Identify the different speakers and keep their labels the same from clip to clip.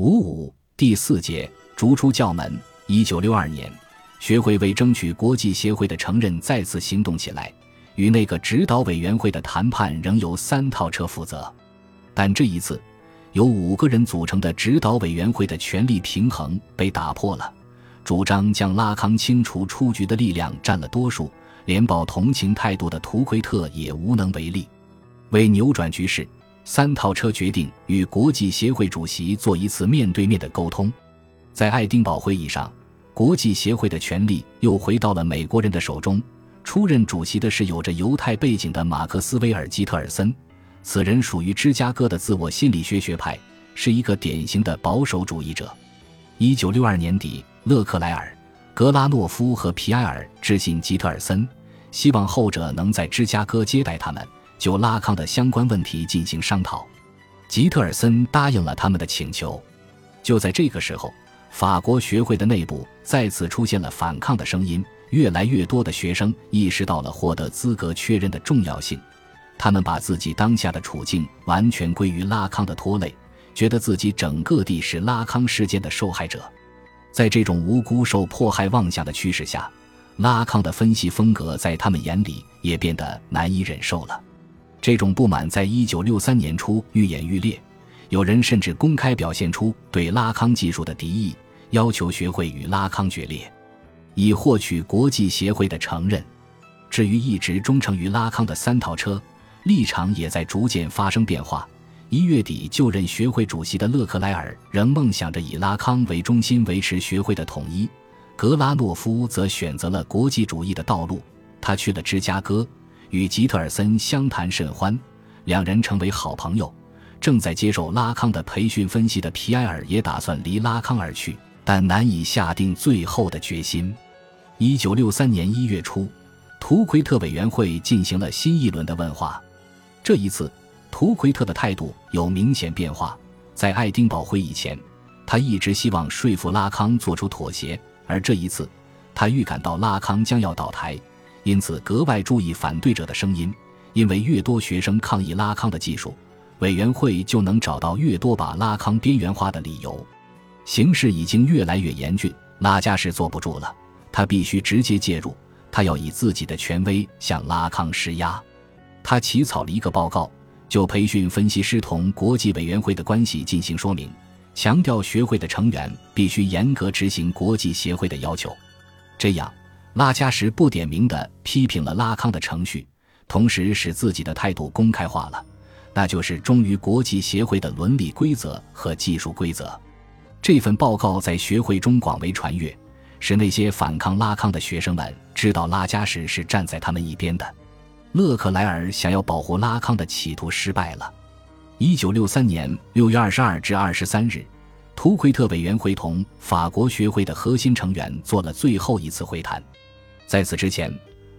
Speaker 1: 五五第四节逐出教门。一九六二年，学会为争取国际协会的承认再次行动起来，与那个指导委员会的谈判仍由三套车负责，但这一次，由五个人组成的指导委员会的权力平衡被打破了。主张将拉康清除出局的力量占了多数，连抱同情态度的图奎特也无能为力。为扭转局势。三套车决定与国际协会主席做一次面对面的沟通。在爱丁堡会议上，国际协会的权力又回到了美国人的手中。出任主席的是有着犹太背景的马克思威尔吉特尔森，此人属于芝加哥的自我心理学学派，是一个典型的保守主义者。一九六二年底，勒克莱尔、格拉诺夫和皮埃尔致信吉特尔森，希望后者能在芝加哥接待他们。就拉康的相关问题进行商讨，吉特尔森答应了他们的请求。就在这个时候，法国学会的内部再次出现了反抗的声音，越来越多的学生意识到了获得资格确认的重要性。他们把自己当下的处境完全归于拉康的拖累，觉得自己整个地是拉康事件的受害者。在这种无辜受迫害妄想的驱使下，拉康的分析风格在他们眼里也变得难以忍受了。这种不满在一九六三年初愈演愈烈，有人甚至公开表现出对拉康技术的敌意，要求学会与拉康决裂，以获取国际协会的承认。至于一直忠诚于拉康的三套车，立场也在逐渐发生变化。一月底就任学会主席的勒克莱尔仍梦想着以拉康为中心维持学会的统一，格拉诺夫则选择了国际主义的道路，他去了芝加哥。与吉特尔森相谈甚欢，两人成为好朋友。正在接受拉康的培训分析的皮埃尔也打算离拉康而去，但难以下定最后的决心。一九六三年一月初，图奎特委员会进行了新一轮的问话。这一次，图奎特的态度有明显变化。在爱丁堡会议前，他一直希望说服拉康做出妥协，而这一次，他预感到拉康将要倒台。因此，格外注意反对者的声音，因为越多学生抗议拉康的技术，委员会就能找到越多把拉康边缘化的理由。形势已经越来越严峻，拉加什坐不住了，他必须直接介入，他要以自己的权威向拉康施压。他起草了一个报告，就培训分析师同国际委员会的关系进行说明，强调学会的成员必须严格执行国际协会的要求，这样。拉加什不点名地批评了拉康的程序，同时使自己的态度公开化了，那就是忠于国际协会的伦理规则和技术规则。这份报告在学会中广为传阅，使那些反抗拉康的学生们知道拉加什是站在他们一边的。勒克莱尔想要保护拉康的企图失败了。一九六三年六月二十二至二十三日，图奎特委员会同法国学会的核心成员做了最后一次会谈。在此之前，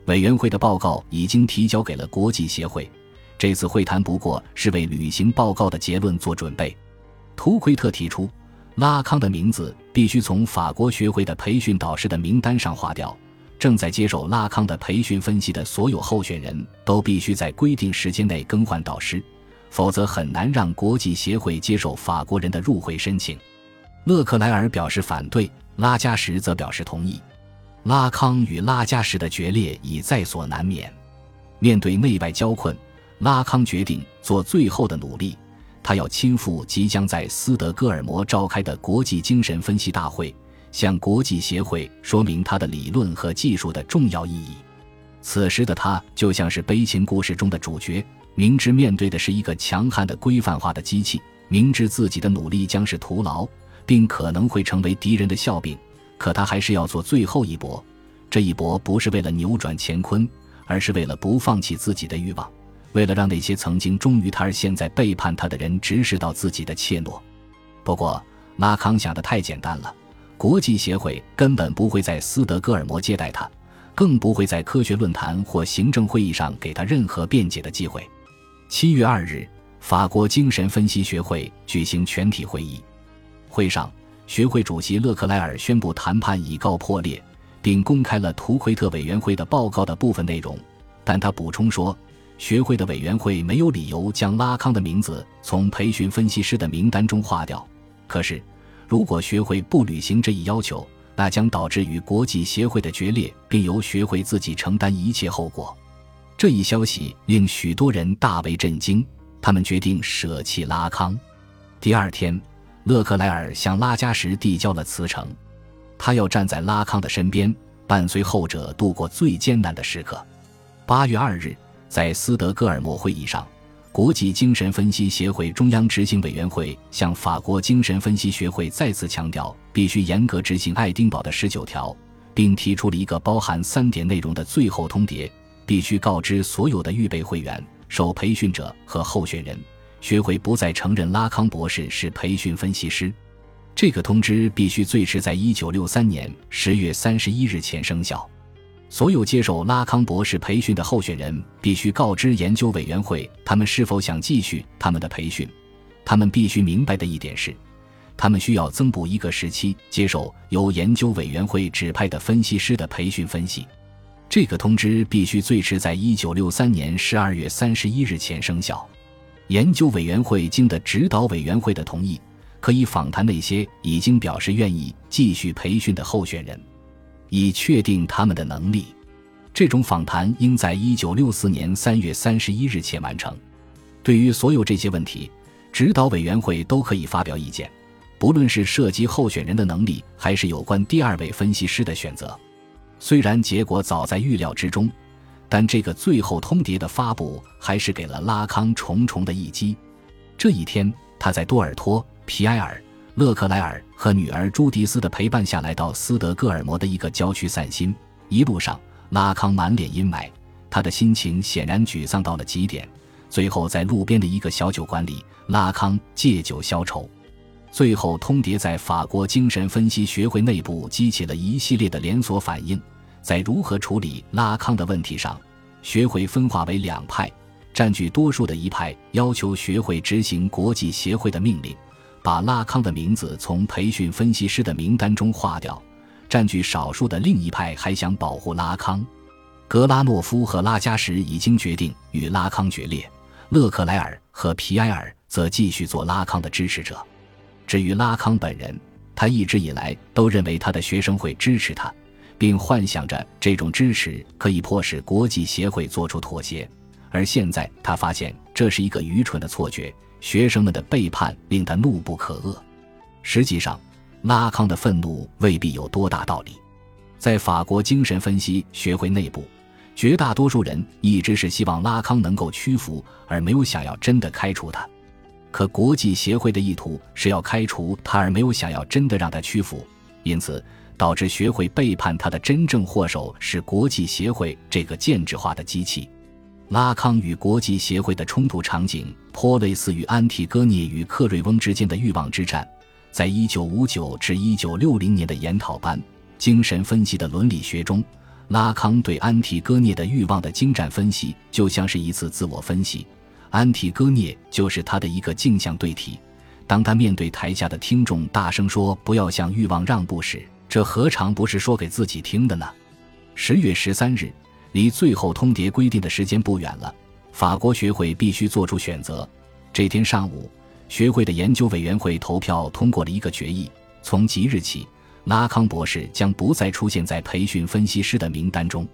Speaker 1: 委员会的报告已经提交给了国际协会。这次会谈不过是为履行报告的结论做准备。图奎特提出，拉康的名字必须从法国学会的培训导师的名单上划掉。正在接受拉康的培训分析的所有候选人都必须在规定时间内更换导师，否则很难让国际协会接受法国人的入会申请。勒克莱尔表示反对，拉加什则表示同意。拉康与拉加什的决裂已在所难免。面对内外交困，拉康决定做最后的努力。他要亲赴即将在斯德哥尔摩召开的国际精神分析大会，向国际协会说明他的理论和技术的重要意义。此时的他就像是悲情故事中的主角，明知面对的是一个强悍的规范化的机器，明知自己的努力将是徒劳，并可能会成为敌人的笑柄。可他还是要做最后一搏，这一搏不是为了扭转乾坤，而是为了不放弃自己的欲望，为了让那些曾经忠于他而现在背叛他的人直视到自己的怯懦。不过，拉康想的太简单了，国际协会根本不会在斯德哥尔摩接待他，更不会在科学论坛或行政会议上给他任何辩解的机会。七月二日，法国精神分析学会举行全体会议，会上。学会主席勒克莱尔宣布谈判已告破裂，并公开了图奎特委员会的报告的部分内容。但他补充说，学会的委员会没有理由将拉康的名字从培训分析师的名单中划掉。可是，如果学会不履行这一要求，那将导致与国际协会的决裂，并由学会自己承担一切后果。这一消息令许多人大为震惊，他们决定舍弃拉康。第二天，勒克莱尔向拉加什递交了辞呈，他要站在拉康的身边，伴随后者度过最艰难的时刻。八月二日，在斯德哥尔摩会议上。国际精神分析协会中央执行委员会向法国精神分析学会再次强调，必须严格执行爱丁堡的十九条，并提出了一个包含三点内容的最后通牒：必须告知所有的预备会员、受培训者和候选人，学会不再承认拉康博士是培训分析师。这个通知必须最迟在一九六三年十月三十一日前生效。所有接受拉康博士培训的候选人必须告知研究委员会，他们是否想继续他们的培训。他们必须明白的一点是，他们需要增补一个时期，接受由研究委员会指派的分析师的培训分析。这个通知必须最迟在一九六三年十二月三十一日前生效。研究委员会经的指导委员会的同意，可以访谈那些已经表示愿意继续培训的候选人。以确定他们的能力，这种访谈应在一九六四年三月三十一日前完成。对于所有这些问题，指导委员会都可以发表意见，不论是涉及候选人的能力，还是有关第二位分析师的选择。虽然结果早在预料之中，但这个最后通牒的发布还是给了拉康重重的一击。这一天，他在多尔托、皮埃尔。勒克莱尔和女儿朱迪斯的陪伴下来到斯德哥尔摩的一个郊区散心。一路上，拉康满脸阴霾，他的心情显然沮丧到了极点。最后，在路边的一个小酒馆里，拉康借酒消愁。最后通牒在法国精神分析学会内部激起了一系列的连锁反应。在如何处理拉康的问题上，学会分化为两派，占据多数的一派要求学会执行国际协会的命令。把拉康的名字从培训分析师的名单中划掉，占据少数的另一派还想保护拉康。格拉诺夫和拉加什已经决定与拉康决裂，勒克莱尔和皮埃尔则继续做拉康的支持者。至于拉康本人，他一直以来都认为他的学生会支持他，并幻想着这种支持可以迫使国际协会做出妥协。而现在他发现这是一个愚蠢的错觉。学生们的背叛令他怒不可遏。实际上，拉康的愤怒未必有多大道理。在法国精神分析学会内部，绝大多数人一直是希望拉康能够屈服，而没有想要真的开除他。可国际协会的意图是要开除他，而没有想要真的让他屈服。因此，导致学会背叛他的真正祸首是国际协会这个建制化的机器。拉康与国际协会的冲突场景颇类似于安提戈涅与克瑞翁之间的欲望之战。在一九五九至一九六零年的研讨班《精神分析的伦理学》中，拉康对安提戈涅的欲望的精湛分析，就像是一次自我分析。安提戈涅就是他的一个镜像对体。当他面对台下的听众大声说“不要向欲望让步”时，这何尝不是说给自己听的呢？十月十三日。离最后通牒规定的时间不远了，法国学会必须做出选择。这天上午，学会的研究委员会投票通过了一个决议：从即日起，拉康博士将不再出现在培训分析师的名单中。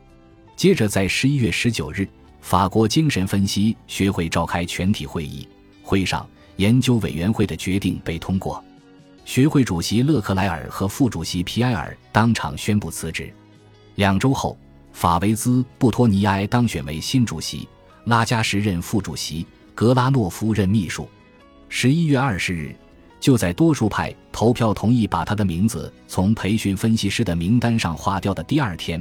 Speaker 1: 接着，在十一月十九日，法国精神分析学会召开全体会议，会上研究委员会的决定被通过。学会主席勒克莱尔和副主席皮埃尔当场宣布辞职。两周后。法维兹·布托尼埃当选为新主席，拉加什任副主席，格拉诺夫任秘书。十一月二十日，就在多数派投票同意把他的名字从培训分析师的名单上划掉的第二天，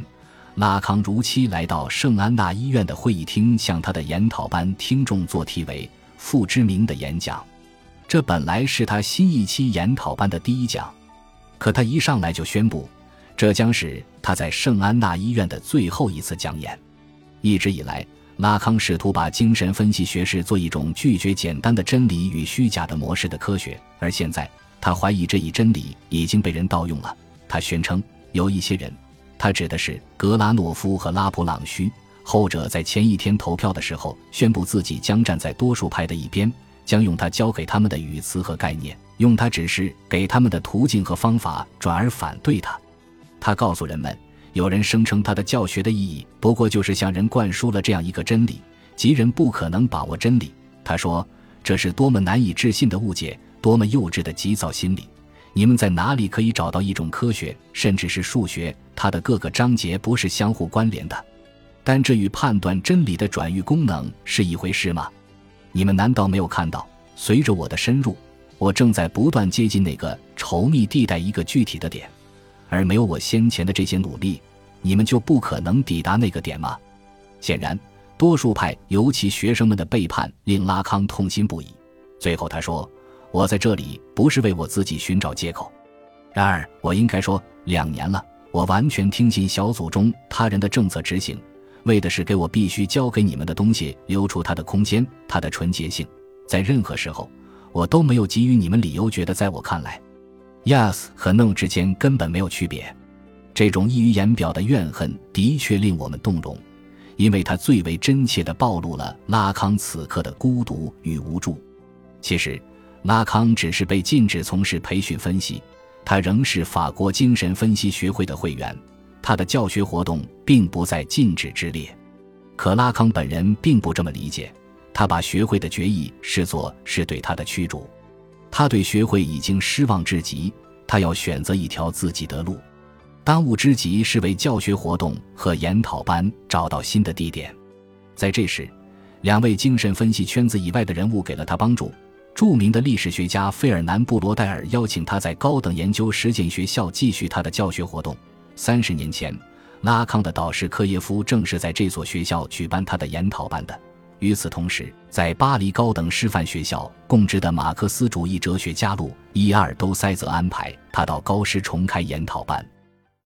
Speaker 1: 拉康如期来到圣安娜医院的会议厅，向他的研讨班听众做题为“父之名”的演讲。这本来是他新一期研讨班的第一讲，可他一上来就宣布。这将是他在圣安娜医院的最后一次讲演。一直以来，拉康试图把精神分析学视作一种拒绝简单的真理与虚假的模式的科学，而现在他怀疑这一真理已经被人盗用了。他宣称，有一些人，他指的是格拉诺夫和拉普朗须，后者在前一天投票的时候宣布自己将站在多数派的一边，将用他教给他们的语词和概念，用他指示给他们的途径和方法，转而反对他。他告诉人们，有人声称他的教学的意义不过就是向人灌输了这样一个真理：即人不可能把握真理。他说，这是多么难以置信的误解，多么幼稚的急躁心理！你们在哪里可以找到一种科学，甚至是数学，它的各个章节不是相互关联的？但这与判断真理的转喻功能是一回事吗？你们难道没有看到，随着我的深入，我正在不断接近那个稠密地带一个具体的点，而没有我先前的这些努力，你们就不可能抵达那个点吗？显然，多数派，尤其学生们的背叛，令拉康痛心不已。最后他说：“我在这里不是为我自己寻找借口，然而我应该说，两年了，我完全听信小组中他人的政策执行。”为的是给我必须交给你们的东西留出它的空间，它的纯洁性，在任何时候，我都没有给予你们理由觉得，在我看来，yes 和 no 之间根本没有区别。这种溢于言表的怨恨的确令我们动容，因为它最为真切地暴露了拉康此刻的孤独与无助。其实，拉康只是被禁止从事培训分析，他仍是法国精神分析学会的会员。他的教学活动并不在禁止之列，可拉康本人并不这么理解。他把学会的决议视作是对他的驱逐。他对学会已经失望至极，他要选择一条自己的路。当务之急是为教学活动和研讨班找到新的地点。在这时，两位精神分析圈子以外的人物给了他帮助。著名的历史学家费尔南·布罗代尔邀请他在高等研究实践学校继续他的教学活动。三十年前，拉康的导师科耶夫正是在这所学校举办他的研讨班的。与此同时，在巴黎高等师范学校供职的马克思主义哲学家路易阿尔都塞则安排他到高师重开研讨班。